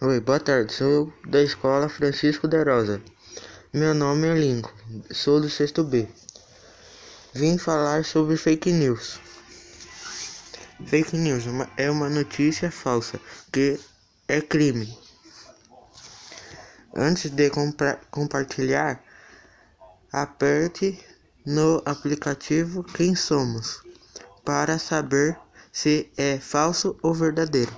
Oi, boa tarde. Sou da escola Francisco de Rosa. Meu nome é Lincoln. Sou do sexto B. Vim falar sobre fake news. Fake news é uma é notícia falsa que é crime. Antes de compartilhar, aperte no aplicativo Quem Somos para saber se é falso ou verdadeiro.